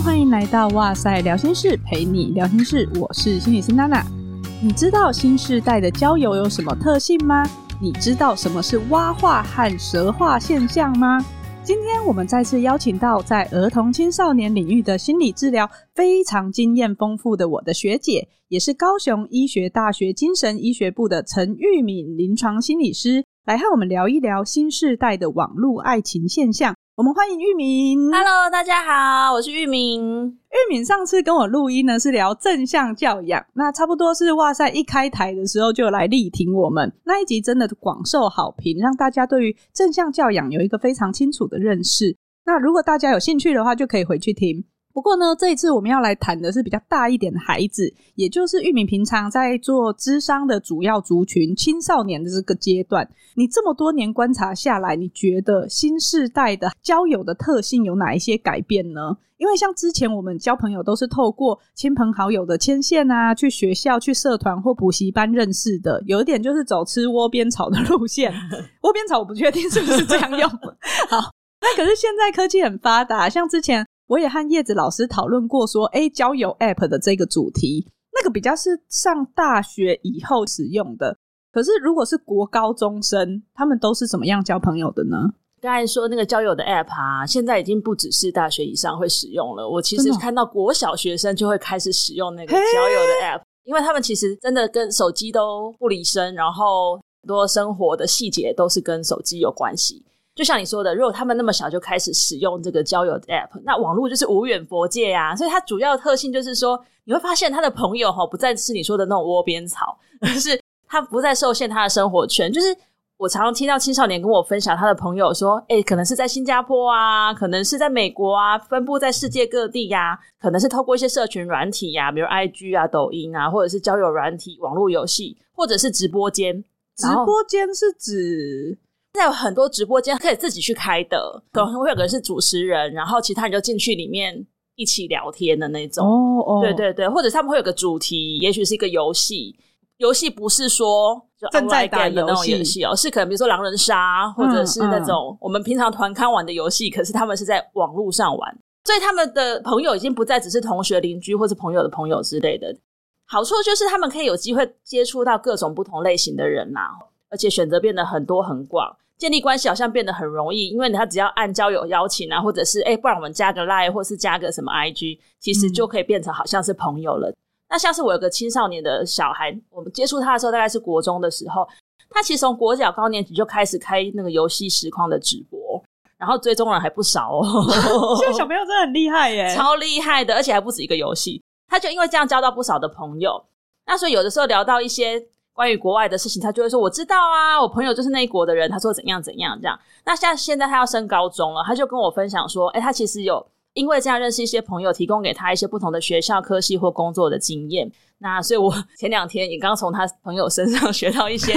欢迎来到哇塞聊心室，陪你聊心事，我是心理师娜娜。你知道新世代的交友有什么特性吗？你知道什么是蛙化和蛇化现象吗？今天我们再次邀请到在儿童青少年领域的心理治疗非常经验丰富的我的学姐，也是高雄医学大学精神医学部的陈玉敏临床心理师，来和我们聊一聊新世代的网络爱情现象。我们欢迎玉敏。Hello，大家好，我是玉敏。玉敏上次跟我录音呢，是聊正向教养，那差不多是哇塞一开台的时候就来力挺我们那一集，真的广受好评，让大家对于正向教养有一个非常清楚的认识。那如果大家有兴趣的话，就可以回去听。不过呢，这一次我们要来谈的是比较大一点的孩子，也就是玉米平常在做智商的主要族群——青少年的这个阶段。你这么多年观察下来，你觉得新世代的交友的特性有哪一些改变呢？因为像之前我们交朋友都是透过亲朋好友的牵线啊，去学校、去社团或补习班认识的，有一点就是走吃窝边草的路线。窝边草我不确定是不是这样用。好，那可是现在科技很发达，像之前。我也和叶子老师讨论过，说，诶，交友 App 的这个主题，那个比较是上大学以后使用的。可是，如果是国高中生，他们都是怎么样交朋友的呢？刚才说那个交友的 App 啊，现在已经不只是大学以上会使用了。我其实看到国小学生就会开始使用那个交友的 App，因为他们其实真的跟手机都不离身，然后很多生活的细节都是跟手机有关系。就像你说的，如果他们那么小就开始使用这个交友 App，那网络就是无远佛界呀。所以它主要的特性就是说，你会发现他的朋友哈不再是你说的那种窝边草，而是他不再受限他的生活圈。就是我常常听到青少年跟我分享他的朋友说，诶，可能是在新加坡啊，可能是在美国啊，分布在世界各地呀，可能是透过一些社群软体呀，比如 IG 啊、抖音啊，或者是交友软体、网络游戏，或者是直播间。直播间是指？现在有很多直播间可以自己去开的，可能会有个人是主持人，然后其他人就进去里面一起聊天的那种。哦哦，对对对，或者他们会有个主题，也许是一个游戏。游戏不是说就正在打的那种游戏哦，是可能比如说狼人杀，或者是那种我们平常团刊玩的游戏，可是他们是在网络上玩，所以他们的朋友已经不再只是同学、邻居或是朋友的朋友之类的。好处就是他们可以有机会接触到各种不同类型的人呐，而且选择变得很多很广。建立关系好像变得很容易，因为他只要按交友邀请啊，或者是诶、欸、不然我们加个 Line，或是加个什么 IG，其实就可以变成好像是朋友了。嗯、那像是我有个青少年的小孩，我们接触他的时候大概是国中的时候，他其实从国小高年级就开始开那个游戏实况的直播，然后追踪人还不少哦。这个小朋友真的很厉害耶，超厉害的，而且还不止一个游戏，他就因为这样交到不少的朋友。那所以有的时候聊到一些。关于国外的事情，他就会说：“我知道啊，我朋友就是那一国的人。”他说：“怎样怎样这样。”那像现在他要升高中了，他就跟我分享说：“哎，他其实有因为这样认识一些朋友，提供给他一些不同的学校科系或工作的经验。”那所以，我 前两天也刚从他朋友身上学到一些，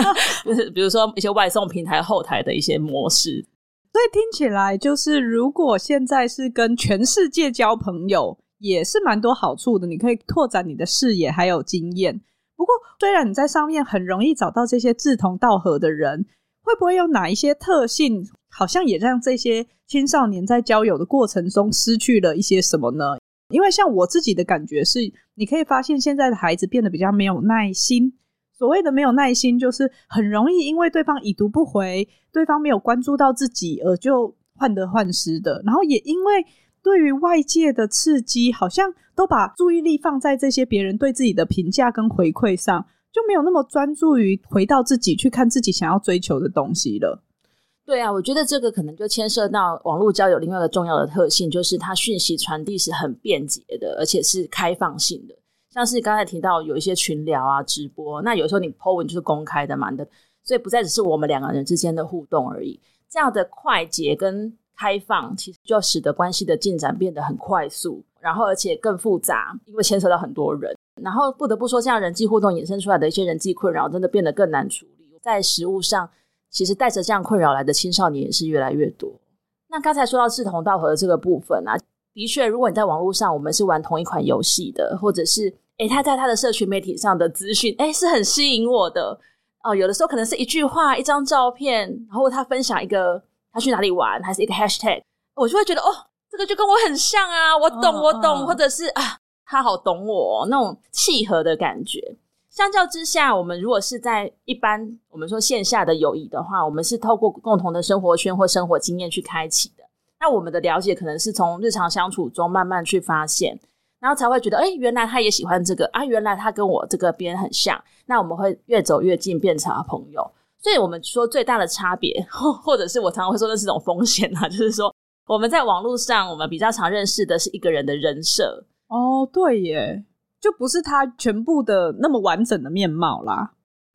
就是比如说一些外送平台后台的一些模式。所以听起来，就是如果现在是跟全世界交朋友，也是蛮多好处的。你可以拓展你的视野，还有经验。不过，虽然你在上面很容易找到这些志同道合的人，会不会有哪一些特性，好像也让这些青少年在交友的过程中失去了一些什么呢？因为像我自己的感觉是，你可以发现现在的孩子变得比较没有耐心。所谓的没有耐心，就是很容易因为对方已读不回，对方没有关注到自己，而就患得患失的。然后也因为。对于外界的刺激，好像都把注意力放在这些别人对自己的评价跟回馈上，就没有那么专注于回到自己去看自己想要追求的东西了。对啊，我觉得这个可能就牵涉到网络交友另外一个重要的特性，就是它讯息传递是很便捷的，而且是开放性的。像是刚才提到有一些群聊啊、直播，那有时候你 po 文就是公开的嘛的，所以不再只是我们两个人之间的互动而已。这样的快捷跟开放其实就使得关系的进展变得很快速，然后而且更复杂，因为牵扯到很多人。然后不得不说，这样人际互动衍生出来的一些人际困扰，真的变得更难处理。在实务上，其实带着这样困扰来的青少年也是越来越多。那刚才说到志同道合的这个部分啊，的确，如果你在网络上，我们是玩同一款游戏的，或者是诶他在他的社群媒体上的资讯，诶是很吸引我的哦。有的时候可能是一句话、一张照片，然后他分享一个。他去哪里玩，还是一个 hashtag，我就会觉得哦，这个就跟我很像啊，我懂，我懂，嗯、或者是啊，他好懂我那种契合的感觉。相较之下，我们如果是在一般我们说线下的友谊的话，我们是透过共同的生活圈或生活经验去开启的。那我们的了解可能是从日常相处中慢慢去发现，然后才会觉得，哎，原来他也喜欢这个啊，原来他跟我这个边很像。那我们会越走越近，变成了朋友。所以我们说最大的差别，或或者是我常常会说那是一种风险啊，就是说我们在网络上，我们比较常认识的是一个人的人设。哦，对耶。就不是他全部的那么完整的面貌啦，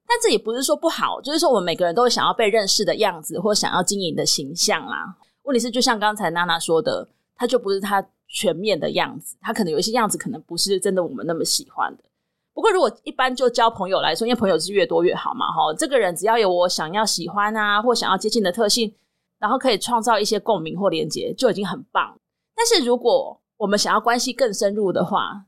但这也不是说不好，就是说我们每个人都有想要被认识的样子，或想要经营的形象啦。问题是，就像刚才娜娜说的，他就不是他全面的样子，他可能有一些样子可能不是真的我们那么喜欢的。不过，如果一般就交朋友来说，因为朋友是越多越好嘛，哈，这个人只要有我想要喜欢啊，或想要接近的特性，然后可以创造一些共鸣或连接，就已经很棒。但是，如果我们想要关系更深入的话，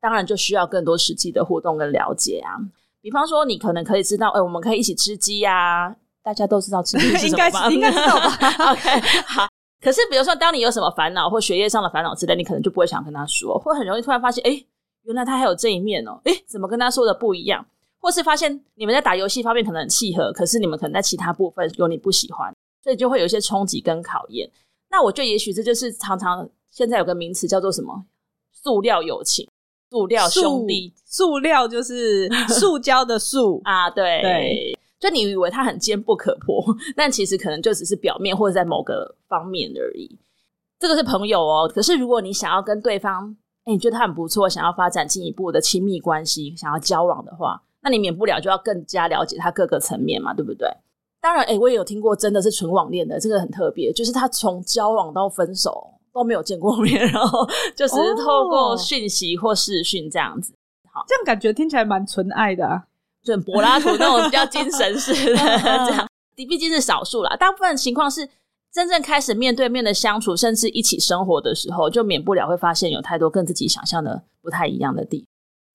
当然就需要更多实际的互动跟了解啊，比方说你可能可以知道，哎、欸，我们可以一起吃鸡呀、啊，大家都知道吃鸡是什么吧？应该知道吧？OK，好。可是比如说，当你有什么烦恼或学业上的烦恼之类，你可能就不会想跟他说，或很容易突然发现，哎、欸，原来他还有这一面哦、喔，哎、欸，怎么跟他说的不一样？或是发现你们在打游戏方面可能很契合，可是你们可能在其他部分有你不喜欢，所以就会有一些冲击跟考验。那我觉得也许这就是常常现在有个名词叫做什么“塑料友情”。塑料兄弟，塑料就是 塑胶的塑啊，对对，就你以为他很坚不可破，但其实可能就只是表面或者在某个方面而已。这个是朋友哦，可是如果你想要跟对方，哎，你觉得他很不错，想要发展进一步的亲密关系，想要交往的话，那你免不了就要更加了解他各个层面嘛，对不对？当然，哎，我也有听过真的是纯网恋的，这个很特别，就是他从交往到分手。都没有见过面，然后就只是透过讯息或视讯这样子。好，这样感觉听起来蛮纯爱的啊，就很柏拉图那种比较精神式的 这样。毕竟是少数啦，大部分情况是真正开始面对面的相处，甚至一起生活的时候，就免不了会发现有太多跟自己想象的不太一样的地方。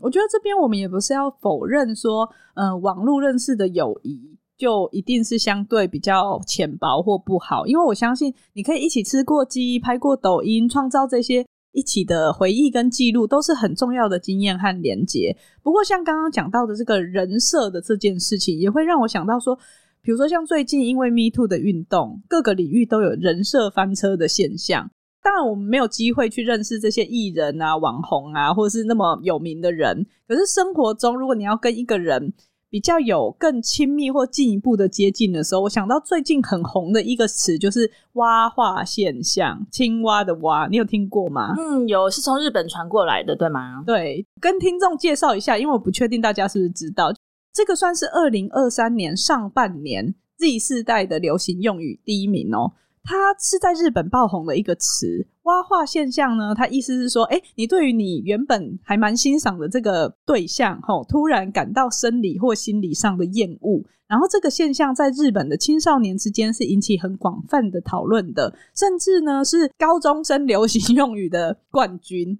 我觉得这边我们也不是要否认说，嗯、网络认识的友谊。就一定是相对比较浅薄或不好，因为我相信你可以一起吃过鸡、拍过抖音，创造这些一起的回忆跟记录，都是很重要的经验和连结。不过，像刚刚讲到的这个人设的这件事情，也会让我想到说，比如说像最近因为 Me Too 的运动，各个领域都有人设翻车的现象。当然，我们没有机会去认识这些艺人啊、网红啊，或是那么有名的人。可是生活中，如果你要跟一个人，比较有更亲密或进一步的接近的时候，我想到最近很红的一个词就是“蛙化现象”，青蛙的蛙，你有听过吗？嗯，有，是从日本传过来的，对吗？对，跟听众介绍一下，因为我不确定大家是不是知道，这个算是二零二三年上半年 Z 世代的流行用语第一名哦。它是在日本爆红的一个词，蛙化现象呢。它意思是说，诶，你对于你原本还蛮欣赏的这个对象，吼，突然感到生理或心理上的厌恶。然后这个现象在日本的青少年之间是引起很广泛的讨论的，甚至呢是高中生流行用语的冠军。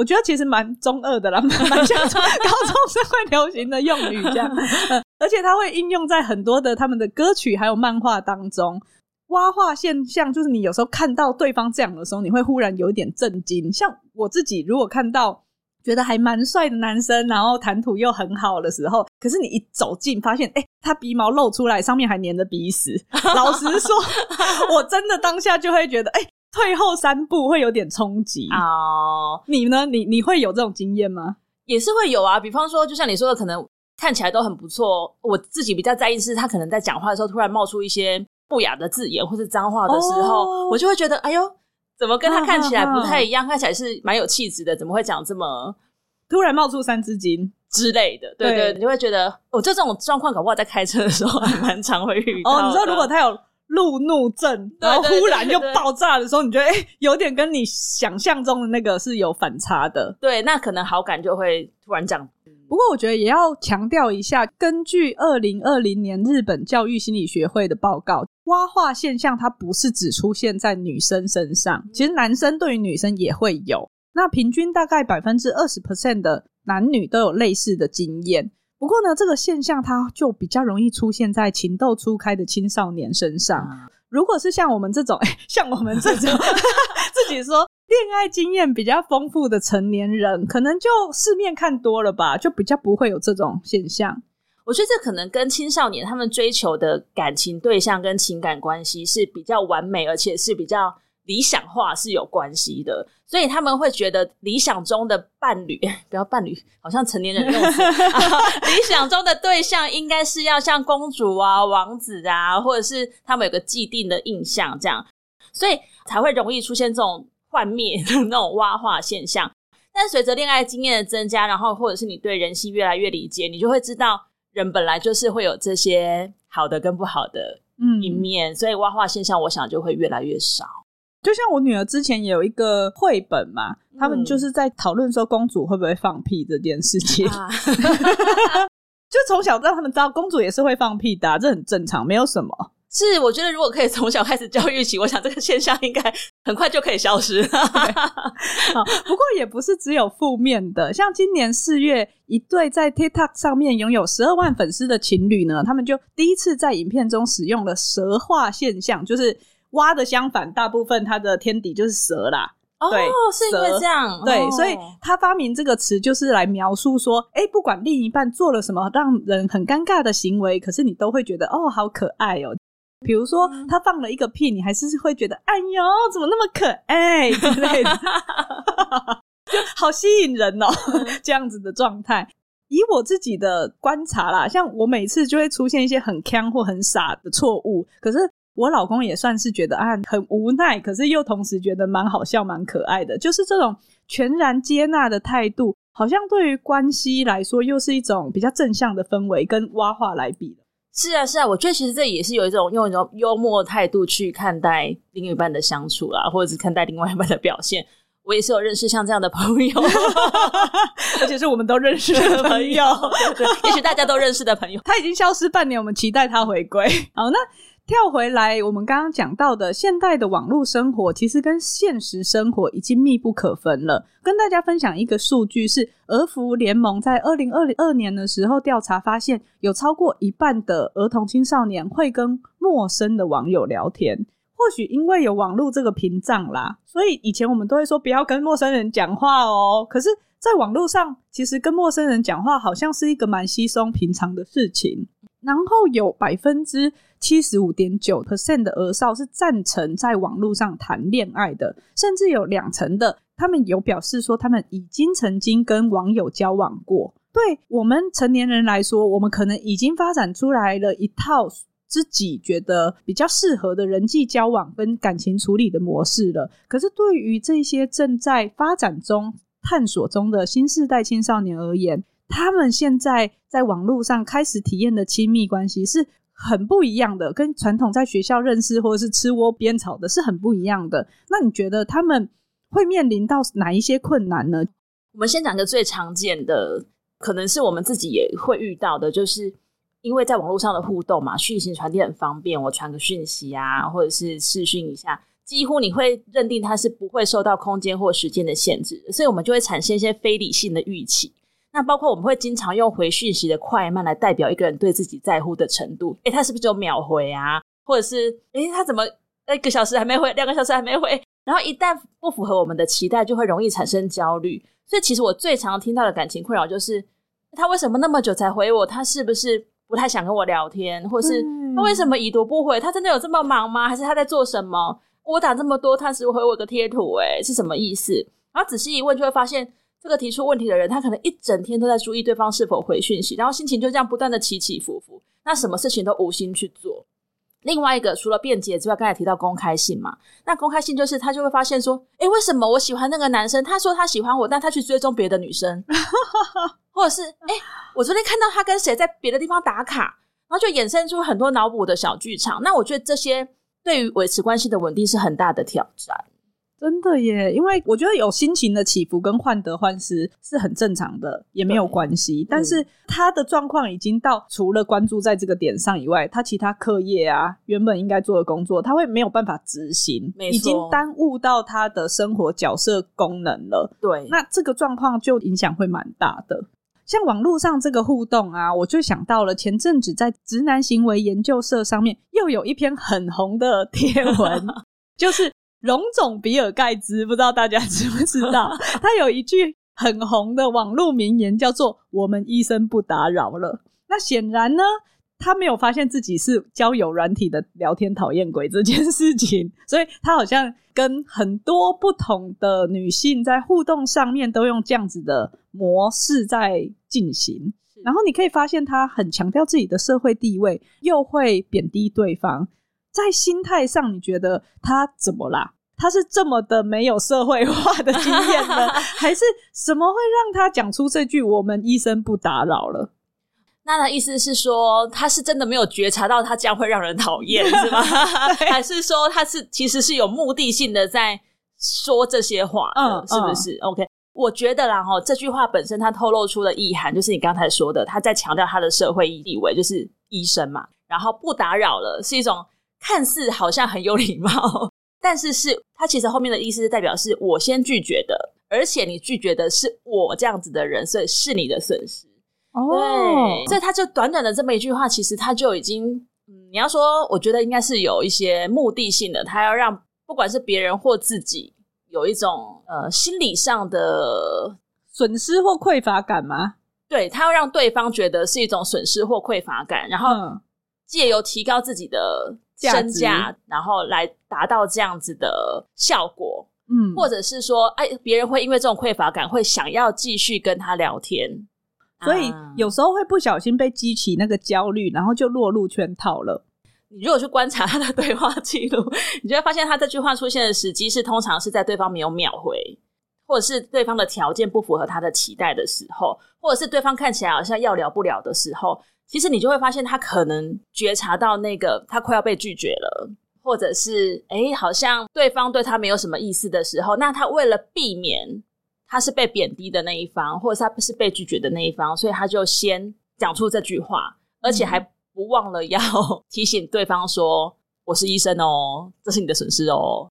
我觉得其实蛮中二的啦，蛮像高中生会流行的用语这样。而且它会应用在很多的他们的歌曲还有漫画当中。蛙化现象就是你有时候看到对方这样的时候，你会忽然有一点震惊。像我自己，如果看到觉得还蛮帅的男生，然后谈吐又很好的时候，可是你一走近发现，哎、欸，他鼻毛露出来，上面还粘着鼻屎。老实说，我真的当下就会觉得，哎、欸，退后三步会有点冲击。哦，oh. 你呢？你你会有这种经验吗？也是会有啊。比方说，就像你说的，可能看起来都很不错。我自己比较在意是，他可能在讲话的时候突然冒出一些。不雅的字眼或是脏话的时候，oh. 我就会觉得，哎呦，怎么跟他看起来不太一样？看起来是蛮有气质的，怎么会讲这么突然冒出三字经之类的？对，对对，你就会觉得，我就这种状况，搞不好在开车的时候还蛮常会遇到。哦，你知道，如果他有路怒症，然后忽然就爆炸的时候，你觉得，哎，有点跟你想象中的那个是有反差的。对，那可能好感就会突然降。不过，我觉得也要强调一下，根据二零二零年日本教育心理学会的报告。蛙化现象，它不是只出现在女生身上，其实男生对于女生也会有。那平均大概百分之二十 percent 的男女都有类似的经验。不过呢，这个现象它就比较容易出现在情窦初开的青少年身上。如果是像我们这种，欸、像我们这种 自己说恋爱经验比较丰富的成年人，可能就世面看多了吧，就比较不会有这种现象。我觉得这可能跟青少年他们追求的感情对象跟情感关系是比较完美，而且是比较理想化是有关系的，所以他们会觉得理想中的伴侣，不要伴侣，好像成年人用词、啊，理想中的对象应该是要像公主啊、王子啊，或者是他们有个既定的印象这样，所以才会容易出现这种幻灭的那种挖化现象。但随着恋爱经验的增加，然后或者是你对人性越来越理解，你就会知道。人本来就是会有这些好的跟不好的一面，嗯、所以挖化现象，我想就会越来越少。就像我女儿之前也有一个绘本嘛，嗯、他们就是在讨论说公主会不会放屁这件事情，啊、就从小让他们知道公主也是会放屁的，啊，这很正常，没有什么。是，我觉得如果可以从小开始教育起，我想这个现象应该很快就可以消失。好，不过也不是只有负面的，像今年四月，一对在 TikTok 上面拥有十二万粉丝的情侣呢，他们就第一次在影片中使用了“蛇化现象”，就是蛙的相反，大部分它的天敌就是蛇啦。哦，是因为这样，对，哦、所以他发明这个词就是来描述说，哎，不管另一半做了什么让人很尴尬的行为，可是你都会觉得哦，好可爱哦。比如说，他放了一个屁，你还是会觉得，哎呦，怎么那么可爱之类的，就好吸引人哦，这样子的状态。以我自己的观察啦，像我每次就会出现一些很锵或很傻的错误，可是我老公也算是觉得啊很无奈，可是又同时觉得蛮好笑、蛮可爱的，就是这种全然接纳的态度，好像对于关系来说又是一种比较正向的氛围，跟挖化来比。是啊，是啊，我觉得其实这也是有一种用一种幽默态度去看待另一半的相处啦，或者是看待另外一半的表现。我也是有认识像这样的朋友 而且是我们都认识的朋友，对，也许大家都认识的朋友。他已经消失半年，我们期待他回归。好，那。跳回来，我们刚刚讲到的现代的网络生活，其实跟现实生活已经密不可分了。跟大家分享一个数据是，儿福联盟在二零二二年的时候调查发现，有超过一半的儿童青少年会跟陌生的网友聊天。或许因为有网络这个屏障啦，所以以前我们都会说不要跟陌生人讲话哦。可是，在网络上，其实跟陌生人讲话好像是一个蛮稀松平常的事情。然后有百分之七十五点九 percent 的儿少是赞成在网络上谈恋爱的，甚至有两成的他们有表示说他们已经曾经跟网友交往过。对我们成年人来说，我们可能已经发展出来了一套自己觉得比较适合的人际交往跟感情处理的模式了。可是对于这些正在发展中、探索中的新世代青少年而言，他们现在在网络上开始体验的亲密关系是很不一样的，跟传统在学校认识或者是吃窝边草的是很不一样的。那你觉得他们会面临到哪一些困难呢？我们先讲个最常见的，可能是我们自己也会遇到的，就是因为在网络上的互动嘛，讯息传递很方便，我传个讯息啊，或者是视讯一下，几乎你会认定它是不会受到空间或时间的限制，所以我们就会产生一些非理性的预期。那包括我们会经常用回讯息的快慢来代表一个人对自己在乎的程度。诶，他是不是只有秒回啊？或者是诶，他怎么一个小时还没回，两个小时还没回？然后一旦不符合我们的期待，就会容易产生焦虑。所以其实我最常听到的感情困扰就是，他为什么那么久才回我？他是不是不太想跟我聊天？或是他为什么已读不回？他真的有这么忙吗？还是他在做什么？我打这么多，他只回我个贴图，诶，是什么意思？然后仔细一问，就会发现。这个提出问题的人，他可能一整天都在注意对方是否回讯息，然后心情就这样不断的起起伏伏，那什么事情都无心去做。另外一个，除了辩解之外，刚才提到公开性嘛，那公开性就是他就会发现说，诶，为什么我喜欢那个男生？他说他喜欢我，但他去追踪别的女生，或者是诶，我昨天看到他跟谁在别的地方打卡，然后就衍生出很多脑补的小剧场。那我觉得这些对于维持关系的稳定是很大的挑战。真的耶，因为我觉得有心情的起伏跟患得患失是很正常的，也没有关系。但是他的状况已经到除了关注在这个点上以外，他其他课业啊，原本应该做的工作，他会没有办法执行，已经耽误到他的生活角色功能了。对，那这个状况就影响会蛮大的。像网络上这个互动啊，我就想到了前阵子在直男行为研究社上面又有一篇很红的贴文，就是荣总比尔盖茨，不知道大家知不知道？他有一句很红的网络名言，叫做“我们医生不打扰了”。那显然呢，他没有发现自己是交友软体的聊天讨厌鬼这件事情，所以他好像跟很多不同的女性在互动上面都用这样子的模式在进行。然后你可以发现，他很强调自己的社会地位，又会贬低对方。在心态上，你觉得他怎么啦？他是这么的没有社会化的经验呢，还是什么会让他讲出这句“我们医生不打扰了”？那他的意思是说，他是真的没有觉察到他这样会让人讨厌，是吗？还是说他是其实是有目的性的在说这些话？嗯，是不是、嗯、？OK，我觉得啦，哈，这句话本身它透露出的意涵，就是你刚才说的，他在强调他的社会地位，就是医生嘛。然后不打扰了，是一种看似好像很有礼貌，但是是他其实后面的意思是代表是我先拒绝的，而且你拒绝的是我这样子的人，所以是你的损失。哦，对，所以他就短短的这么一句话，其实他就已经，嗯，你要说，我觉得应该是有一些目的性的，他要让不管是别人或自己有一种呃心理上的损失或匮乏感吗？对，他要让对方觉得是一种损失或匮乏感，然后借由提高自己的身价，然后来达到这样子的效果，嗯，或者是说，哎，别人会因为这种匮乏感，会想要继续跟他聊天。所以有时候会不小心被激起那个焦虑，然后就落入圈套了。你如果去观察他的对话记录，你就会发现他这句话出现的时机是通常是在对方没有秒回，或者是对方的条件不符合他的期待的时候，或者是对方看起来好像要聊不了的时候，其实你就会发现他可能觉察到那个他快要被拒绝了，或者是诶，好像对方对他没有什么意思的时候，那他为了避免。他是被贬低的那一方，或者是他是被拒绝的那一方，所以他就先讲出这句话，而且还不忘了要 提醒对方说：“我是医生哦，这是你的损失哦。”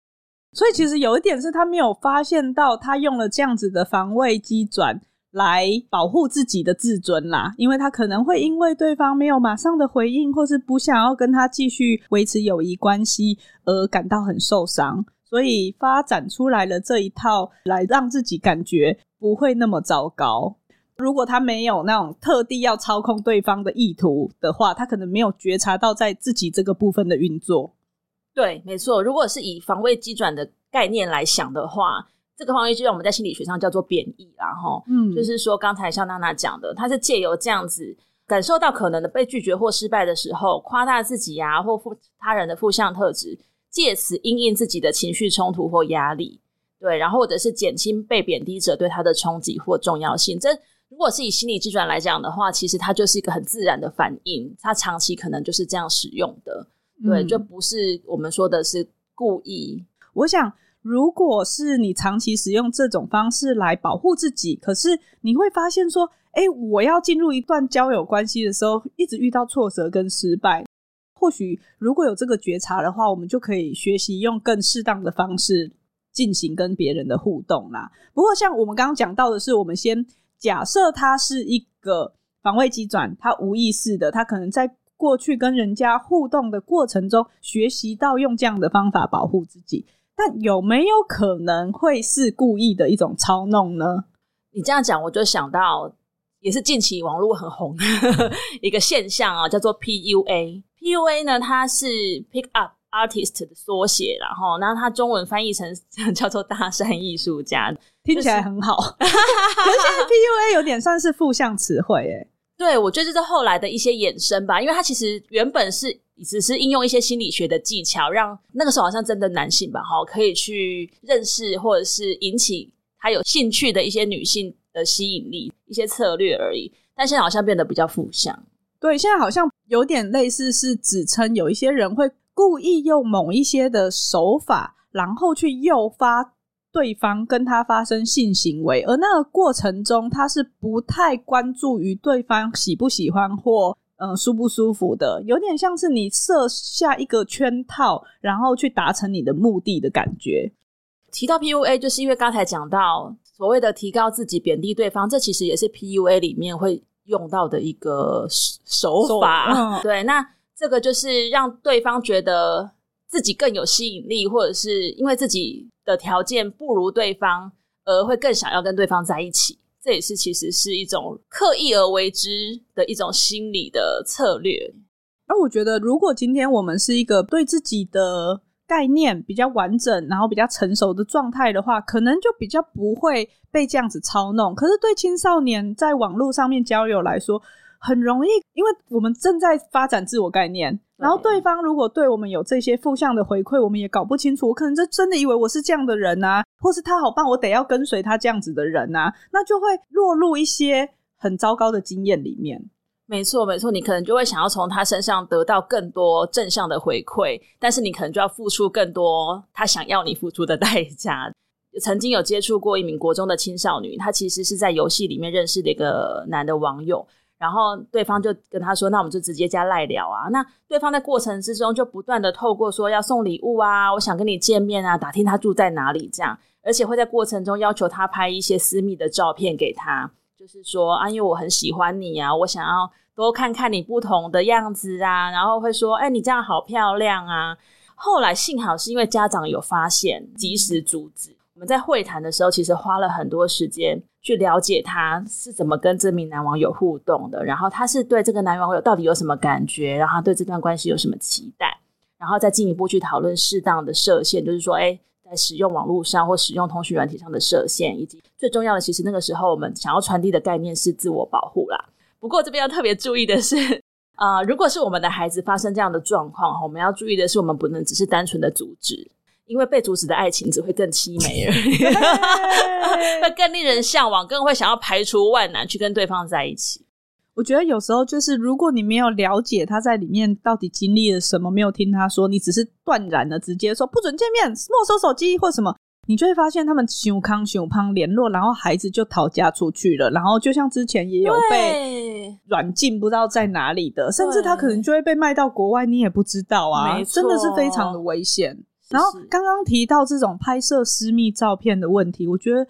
所以其实有一点是他没有发现到，他用了这样子的防卫机转来保护自己的自尊啦，因为他可能会因为对方没有马上的回应，或是不想要跟他继续维持友谊关系而感到很受伤。所以发展出来了这一套，来让自己感觉不会那么糟糕。如果他没有那种特地要操控对方的意图的话，他可能没有觉察到在自己这个部分的运作。对，没错。如果是以防卫机转的概念来想的话，这个防卫机转我们在心理学上叫做贬义啦，齁。嗯，就是说刚才像娜娜讲的，他是借由这样子感受到可能的被拒绝或失败的时候，夸大自己呀、啊，或负他人的负向特质。借此因应自己的情绪冲突或压力，对，然后或者是减轻被贬低者对他的冲击或重要性。这如果是以心理机转来讲的话，其实它就是一个很自然的反应，它长期可能就是这样使用的，对，嗯、就不是我们说的是故意。我想，如果是你长期使用这种方式来保护自己，可是你会发现说，哎，我要进入一段交友关系的时候，一直遇到挫折跟失败。或许如果有这个觉察的话，我们就可以学习用更适当的方式进行跟别人的互动啦。不过，像我们刚刚讲到的是，我们先假设他是一个防卫机转，他无意识的，他可能在过去跟人家互动的过程中学习到用这样的方法保护自己。但有没有可能会是故意的一种操弄呢？你这样讲，我就想到也是近期网络很红的一个现象啊，叫做 PUA。PUA 呢，它是 Pick Up Artist 的缩写，然后，然后它中文翻译成叫做搭讪艺术家，听起来很好。可是现在 PUA 有点算是负向词汇，诶。对，我觉得这是后来的一些衍生吧，因为它其实原本是只是应用一些心理学的技巧，让那个时候好像真的男性吧，哈，可以去认识或者是引起他有兴趣的一些女性的吸引力，一些策略而已。但现在好像变得比较负向。对，现在好像有点类似，是指称有一些人会故意用某一些的手法，然后去诱发对方跟他发生性行为，而那个过程中他是不太关注于对方喜不喜欢或嗯、呃、舒不舒服的，有点像是你设下一个圈套，然后去达成你的目的的感觉。提到 PUA，就是因为刚才讲到。所谓的提高自己、贬低对方，这其实也是 PUA 里面会用到的一个手法。嗯、对，那这个就是让对方觉得自己更有吸引力，或者是因为自己的条件不如对方，而会更想要跟对方在一起。这也是其实是一种刻意而为之的一种心理的策略。而我觉得，如果今天我们是一个对自己的概念比较完整，然后比较成熟的状态的话，可能就比较不会被这样子操弄。可是对青少年在网络上面交友来说，很容易，因为我们正在发展自我概念。然后对方如果对我们有这些负向的回馈，我们也搞不清楚。我可能就真的以为我是这样的人啊，或是他好棒，我得要跟随他这样子的人啊，那就会落入一些很糟糕的经验里面。没错，没错，你可能就会想要从他身上得到更多正向的回馈，但是你可能就要付出更多他想要你付出的代价。曾经有接触过一名国中的青少女，她其实是在游戏里面认识的一个男的网友。然后对方就跟他说：“那我们就直接加赖聊啊。”那对方在过程之中就不断的透过说要送礼物啊，我想跟你见面啊，打听他住在哪里这样，而且会在过程中要求他拍一些私密的照片给他，就是说啊，因为我很喜欢你啊，我想要多看看你不同的样子啊，然后会说：“哎，你这样好漂亮啊。”后来幸好是因为家长有发现，及时阻止。我们在会谈的时候，其实花了很多时间。去了解他是怎么跟这名男网友互动的，然后他是对这个男网友到底有什么感觉，然后他对这段关系有什么期待，然后再进一步去讨论适当的设限，就是说，诶，在使用网络上或使用通讯软体上的设限，以及最重要的，其实那个时候我们想要传递的概念是自我保护啦。不过这边要特别注意的是，啊、如果是我们的孩子发生这样的状况，我们要注意的是，我们不能只是单纯的阻止。因为被阻止的爱情只会更凄美而已，会更令人向往，更会想要排除万难去跟对方在一起。我觉得有时候就是，如果你没有了解他在里面到底经历了什么，没有听他说，你只是断然的直接说不准见面、没收手机或什么，你就会发现他们熊康熊胖联络，然后孩子就逃家出去了。然后就像之前也有被软禁，不知道在哪里的，甚至他可能就会被卖到国外，你也不知道啊，真的是非常的危险。然后刚刚提到这种拍摄私密照片的问题，我觉得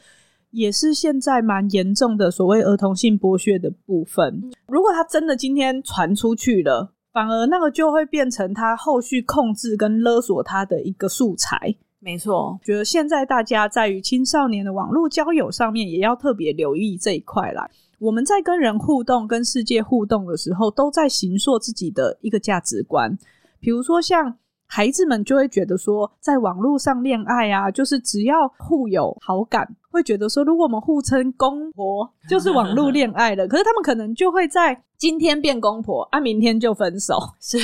也是现在蛮严重的所谓儿童性剥削的部分。如果他真的今天传出去了，反而那个就会变成他后续控制跟勒索他的一个素材。没错，觉得现在大家在于青少年的网络交友上面，也要特别留意这一块啦。我们在跟人互动、跟世界互动的时候，都在形塑自己的一个价值观。比如说像。孩子们就会觉得说，在网络上恋爱啊，就是只要互有好感，会觉得说，如果我们互称公婆，就是网络恋爱了。可是他们可能就会在今天变公婆，啊，明天就分手。是，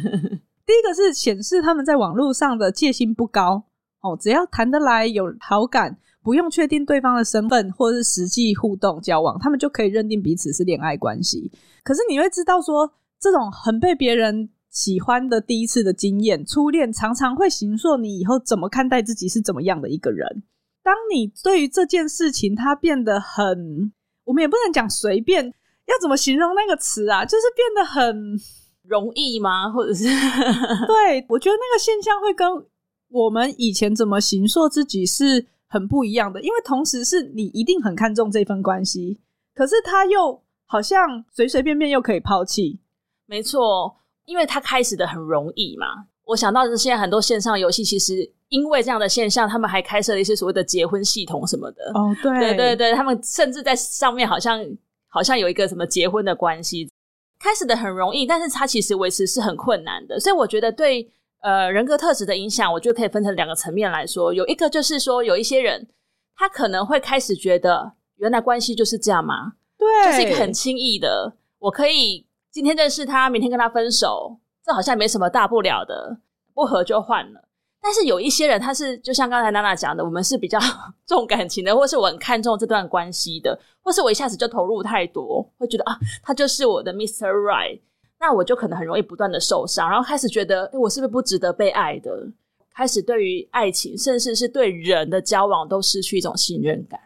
第一个是显示他们在网络上的戒心不高哦，只要谈得来有好感，不用确定对方的身份或者是实际互动交往，他们就可以认定彼此是恋爱关系。可是你会知道说，这种很被别人。喜欢的第一次的经验，初恋常常会形塑你以后怎么看待自己是怎么样的一个人。当你对于这件事情，它变得很，我们也不能讲随便，要怎么形容那个词啊？就是变得很容易吗？或者是 对，我觉得那个现象会跟我们以前怎么形塑自己是很不一样的。因为同时是你一定很看重这份关系，可是他又好像随随便便又可以抛弃。没错。因为它开始的很容易嘛，我想到的是现在很多线上游戏，其实因为这样的现象，他们还开设了一些所谓的结婚系统什么的。哦，对，对对对，他们甚至在上面好像好像有一个什么结婚的关系，开始的很容易，但是它其实维持是很困难的。所以我觉得对呃人格特质的影响，我觉得可以分成两个层面来说。有一个就是说，有一些人他可能会开始觉得，原来关系就是这样吗？对，就是一个很轻易的，我可以。今天认识他，明天跟他分手，这好像没什么大不了的，不合就换了。但是有一些人，他是就像刚才娜娜讲的，我们是比较 重感情的，或是我很看重这段关系的，或是我一下子就投入太多，会觉得啊，他就是我的 Mr. Right，那我就可能很容易不断的受伤，然后开始觉得，我是不是不值得被爱的？开始对于爱情，甚至是对人的交往，都失去一种信任感。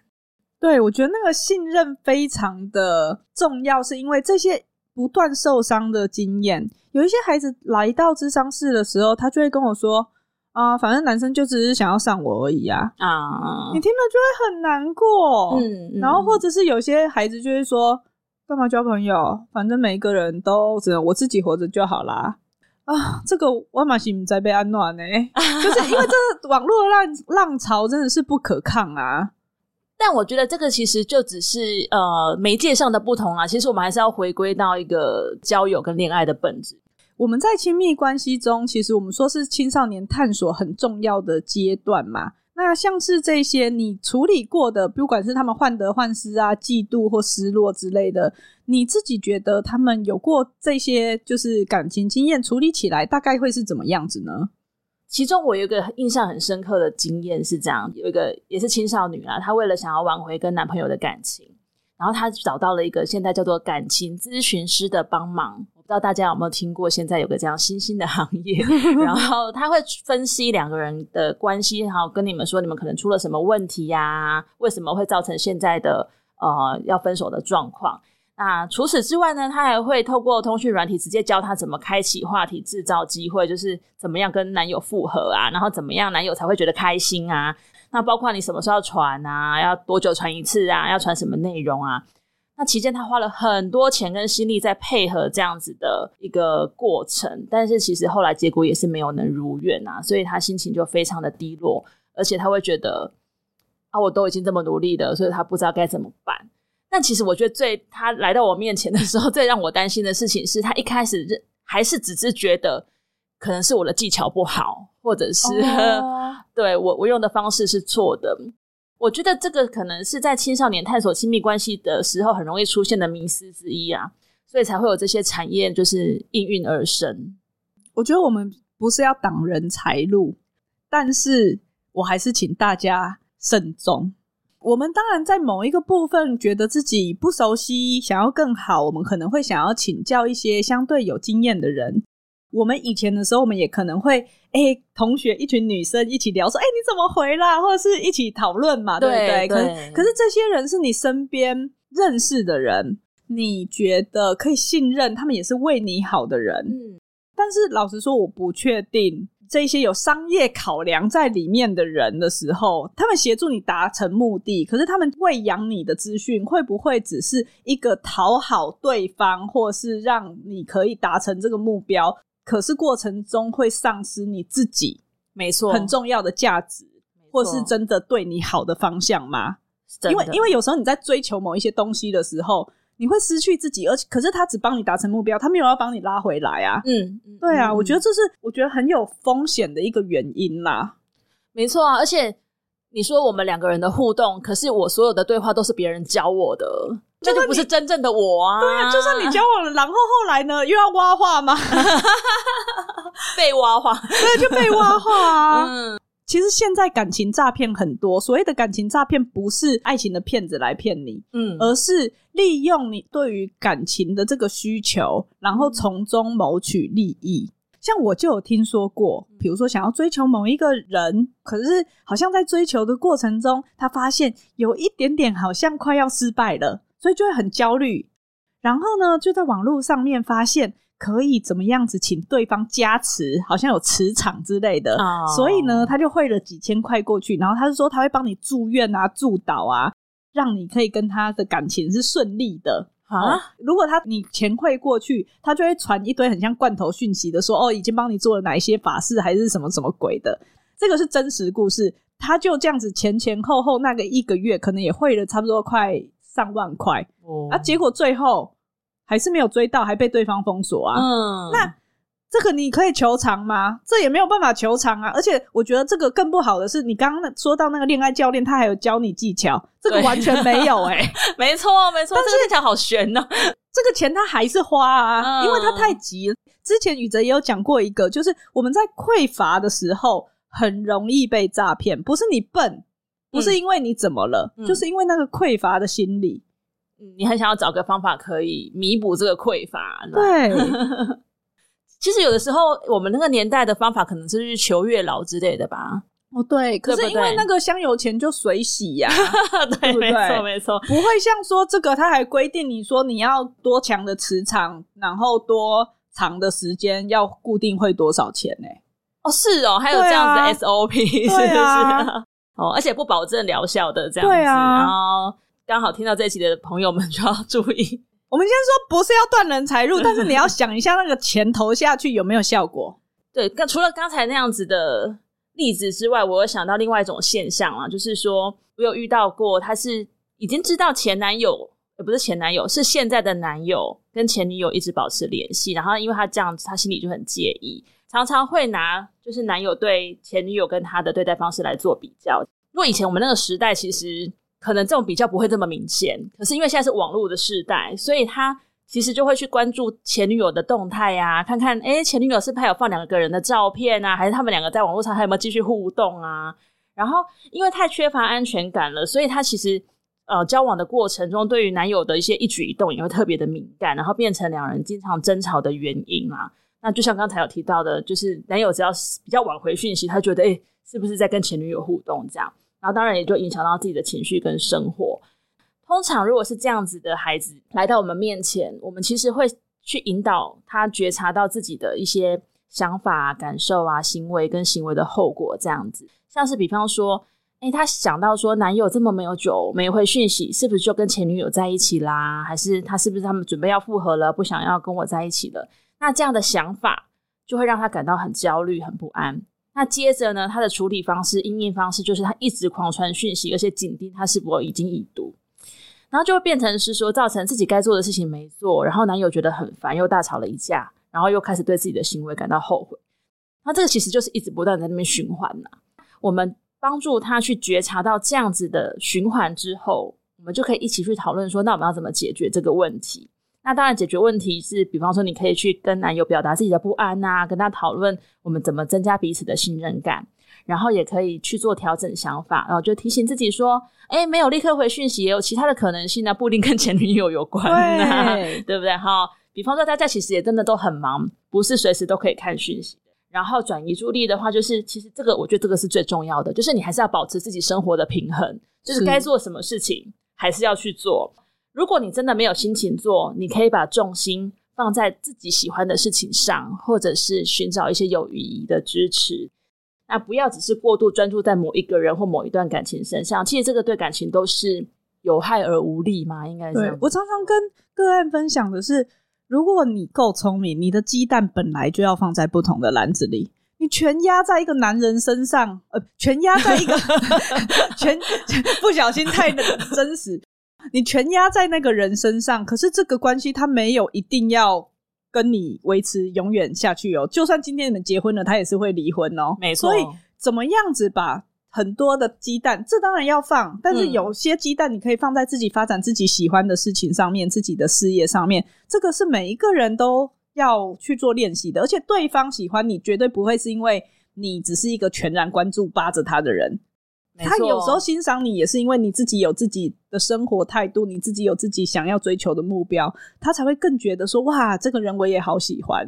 对，我觉得那个信任非常的重要，是因为这些。不断受伤的经验，有一些孩子来到智商室的时候，他就会跟我说：“啊，反正男生就只是想要上我而已啊啊！你听了就会很难过，嗯，嗯，然后或者是有些孩子就会说，干嘛交朋友？反正每一个人都只能我自己活着就好啦。啊，这个我马西在被安暖呢，就是因为这个网络浪浪潮真的是不可抗啊。但我觉得这个其实就只是呃媒介上的不同啊，其实我们还是要回归到一个交友跟恋爱的本质。我们在亲密关系中，其实我们说是青少年探索很重要的阶段嘛。那像是这些你处理过的，不管是他们患得患失啊、嫉妒或失落之类的，你自己觉得他们有过这些就是感情经验，处理起来大概会是怎么样子呢？其中我有一个印象很深刻的经验是这样：有一个也是青少女啊，她为了想要挽回跟男朋友的感情，然后她找到了一个现在叫做感情咨询师的帮忙。我不知道大家有没有听过？现在有个这样新兴的行业，然后他会分析两个人的关系，然后跟你们说你们可能出了什么问题呀、啊？为什么会造成现在的呃要分手的状况？那除此之外呢，他还会透过通讯软体直接教他怎么开启话题、制造机会，就是怎么样跟男友复合啊，然后怎么样男友才会觉得开心啊？那包括你什么时候传啊？要多久传一次啊？要传什么内容啊？那期间，他花了很多钱跟心力在配合这样子的一个过程，但是其实后来结果也是没有能如愿啊，所以他心情就非常的低落，而且他会觉得啊，我都已经这么努力了，所以他不知道该怎么办。但其实我觉得最他来到我面前的时候，最让我担心的事情是他一开始还是只是觉得可能是我的技巧不好，或者是、oh. 对我我用的方式是错的。我觉得这个可能是在青少年探索亲密关系的时候很容易出现的迷思之一啊，所以才会有这些产业就是应运而生。我觉得我们不是要挡人财路，但是我还是请大家慎重。我们当然在某一个部分觉得自己不熟悉，想要更好，我们可能会想要请教一些相对有经验的人。我们以前的时候，我们也可能会，哎、欸，同学一群女生一起聊说，哎、欸，你怎么回啦？或者是一起讨论嘛，对不对？对可是，可是这些人是你身边认识的人，你觉得可以信任，他们也是为你好的人。嗯，但是老实说，我不确定这些有商业考量在里面的人的时候，他们协助你达成目的，可是他们喂养你的资讯，会不会只是一个讨好对方，或是让你可以达成这个目标？可是过程中会丧失你自己，没错，很重要的价值，或是真的对你好的方向吗？因为因为有时候你在追求某一些东西的时候，你会失去自己，而且可是他只帮你达成目标，他没有要帮你拉回来啊。嗯，对啊，嗯，我觉得这是我觉得很有风险的一个原因啦。没错啊，而且你说我们两个人的互动，可是我所有的对话都是别人教我的。这就不是真正的我啊！对啊，就算你教我了，然后后来呢，又要挖话吗？被挖话，对，就被挖话啊！嗯，其实现在感情诈骗很多，所谓的感情诈骗不是爱情的骗子来骗你，嗯，而是利用你对于感情的这个需求，然后从中谋取利益。像我就有听说过，比如说想要追求某一个人，可是好像在追求的过程中，他发现有一点点好像快要失败了。所以就会很焦虑，然后呢，就在网络上面发现可以怎么样子请对方加持，好像有磁场之类的。Oh. 所以呢，他就汇了几千块过去，然后他就说他会帮你祝愿啊、助导啊，让你可以跟他的感情是顺利的啊。如果他你钱汇过去，他就会传一堆很像罐头讯息的说，说哦，已经帮你做了哪一些法事，还是什么什么鬼的。这个是真实故事，他就这样子前前后后那个一个月，可能也汇了差不多快。上万块，哦、啊！结果最后还是没有追到，还被对方封锁啊。嗯，那这个你可以求偿吗？这也没有办法求偿啊。而且我觉得这个更不好的是，你刚刚说到那个恋爱教练，他还有教你技巧，这个完全没有 哎、欸。没错，没错，但是这个技巧好悬呢、喔。这个钱他还是花啊，嗯、因为他太急了。之前宇哲也有讲过一个，就是我们在匮乏的时候很容易被诈骗，不是你笨。不是因为你怎么了，嗯、就是因为那个匮乏的心理，嗯，你很想要找个方法可以弥补这个匮乏。对，其实有的时候我们那个年代的方法可能是去求月老之类的吧。哦，对，可是因为那个香油钱就水洗呀、啊，对，对，对，没错，没错，不会像说这个，他还规定你说你要多强的磁场，然后多长的时间要固定会多少钱呢、欸？哦，是哦，还有这样子的 SOP，是不是？哦，而且不保证疗效的这样子。对啊，然后刚好听到这一期的朋友们就要注意。我们先说不是要断人财路，但是你要想一下那个钱投下去有没有效果。对，刚除了刚才那样子的例子之外，我有想到另外一种现象啊，就是说我有遇到过，他是已经知道前男友，也不是前男友，是现在的男友跟前女友一直保持联系，然后因为他这样子，他心里就很介意，常常会拿就是男友对前女友跟他的对待方式来做比较。如果以前我们那个时代，其实可能这种比较不会这么明显，可是因为现在是网络的时代，所以他。其实就会去关注前女友的动态啊，看看诶前女友是不是还有放两个人的照片啊，还是他们两个在网络上还有没有继续互动啊？然后因为太缺乏安全感了，所以他其实呃交往的过程中，对于男友的一些一举一动也会特别的敏感，然后变成两人经常争吵的原因啊。那就像刚才有提到的，就是男友只要比较晚回讯息，他觉得诶是不是在跟前女友互动这样？然后当然也就影响到自己的情绪跟生活。通常，如果是这样子的孩子来到我们面前，我们其实会去引导他觉察到自己的一些想法、感受啊、行为跟行为的后果。这样子，像是比方说，诶，他想到说，男友这么没有久没回讯息，是不是就跟前女友在一起啦？还是他是不是他们准备要复合了，不想要跟我在一起了？那这样的想法就会让他感到很焦虑、很不安。那接着呢，他的处理方式、应应方式就是他一直狂传讯息，而且紧盯他是否已经已读。然后就会变成是说，造成自己该做的事情没做，然后男友觉得很烦，又大吵了一架，然后又开始对自己的行为感到后悔。那这个其实就是一直不断在那边循环呐。我们帮助他去觉察到这样子的循环之后，我们就可以一起去讨论说，那我们要怎么解决这个问题？那当然，解决问题是，比方说，你可以去跟男友表达自己的不安呐，跟他讨论我们怎么增加彼此的信任感。然后也可以去做调整想法，然后就提醒自己说：“哎，没有立刻回讯息，也有其他的可能性呢，不一定跟前女友有关呢，对，对不对？哈，比方说大家其实也真的都很忙，不是随时都可以看讯息。然后转移注意力的话，就是其实这个我觉得这个是最重要的，就是你还是要保持自己生活的平衡，就是该做什么事情还是要去做。如果你真的没有心情做，你可以把重心放在自己喜欢的事情上，或者是寻找一些有意义的支持。”那不要只是过度专注在某一个人或某一段感情身上，其实这个对感情都是有害而无利嘛，应该是。我常常跟个案分享的是，如果你够聪明，你的鸡蛋本来就要放在不同的篮子里，你全压在一个男人身上，呃，全压在一个 全 不小心太真实，你全压在那个人身上，可是这个关系他没有一定要。跟你维持永远下去哦，就算今天你们结婚了，他也是会离婚哦。没错。所以怎么样子把很多的鸡蛋，这当然要放，但是有些鸡蛋你可以放在自己发展自己喜欢的事情上面，自己的事业上面。这个是每一个人都要去做练习的，而且对方喜欢你，绝对不会是因为你只是一个全然关注扒着他的人。他有时候欣赏你，也是因为你自己有自己的生活态度，你自己有自己想要追求的目标，他才会更觉得说：哇，这个人我也好喜欢。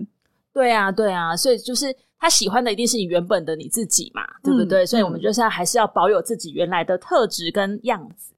对啊，对啊，所以就是他喜欢的一定是你原本的你自己嘛，对不对？嗯，所以我们就是还是要保有自己原来的特质跟样子。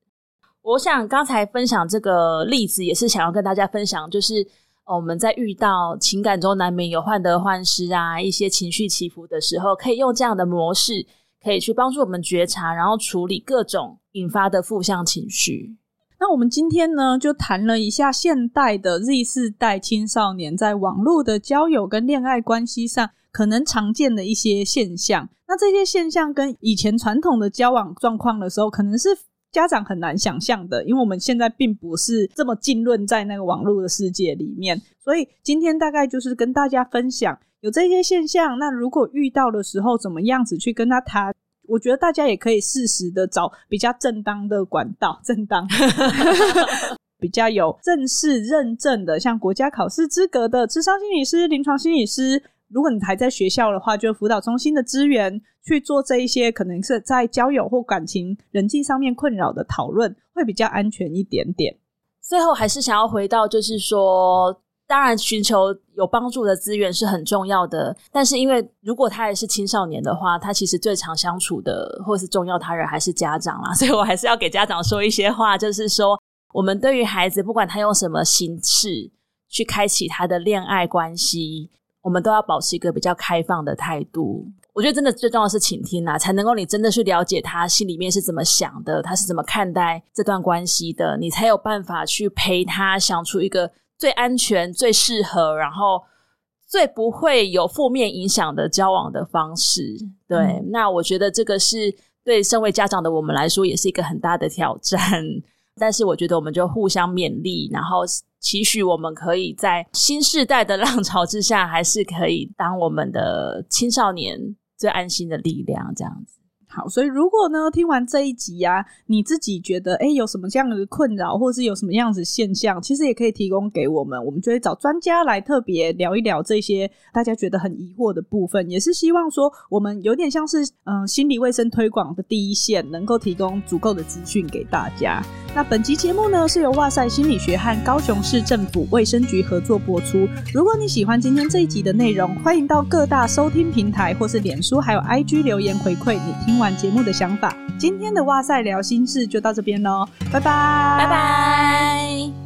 我想刚才分享这个例子，也是想要跟大家分享，就是我们在遇到情感中难免有患得患失啊，一些情绪起伏的时候，可以用这样的模式。可以去帮助我们觉察，然后处理各种引发的负向情绪。那我们今天呢，就谈了一下现代的 Z 世代青少年在网络的交友跟恋爱关系上可能常见的一些现象。那这些现象跟以前传统的交往状况的时候，可能是家长很难想象的，因为我们现在并不是这么浸润在那个网络的世界里面。所以今天大概就是跟大家分享。有这些现象，那如果遇到的时候，怎么样子去跟他谈？我觉得大家也可以适时的找比较正当的管道，正当 比较有正式认证的，像国家考试资格的智商心理师、临床心理师。如果你还在学校的话，就辅导中心的资源去做这一些可能是在交友或感情、人际上面困扰的讨论，会比较安全一点点。最后还是想要回到，就是说。当然，寻求有帮助的资源是很重要的。但是，因为如果他还是青少年的话，他其实最常相处的或是重要他人还是家长啦。所以我还是要给家长说一些话，就是说，我们对于孩子，不管他用什么形式去开启他的恋爱关系，我们都要保持一个比较开放的态度。我觉得真的最重要的是倾听啊，才能够你真的去了解他心里面是怎么想的，他是怎么看待这段关系的，你才有办法去陪他想出一个最安全、最适合，然后最不会有负面影响的交往的方式。对，嗯、那我觉得这个是对身为家长的我们来说也是一个很大的挑战。但是我觉得我们就互相勉励，然后期许我们可以在新世代的浪潮之下，还是可以当我们的青少年。最安心的力量，这样子。好，所以如果呢，听完这一集啊，你自己觉得哎有什么这样的困扰，或是有什么样子现象，其实也可以提供给我们，我们就会找专家来特别聊一聊这些大家觉得很疑惑的部分，也是希望说我们有点像是嗯、心理卫生推广的第一线，能够提供足够的资讯给大家。那本集节目呢，是由哇塞心理学和高雄市政府卫生局合作播出。如果你喜欢今天这一集的内容，欢迎到各大收听平台或是脸书还有 IG 留言回馈你听完节目的想法，今天的哇塞聊心事就到这边喽，拜拜，拜拜。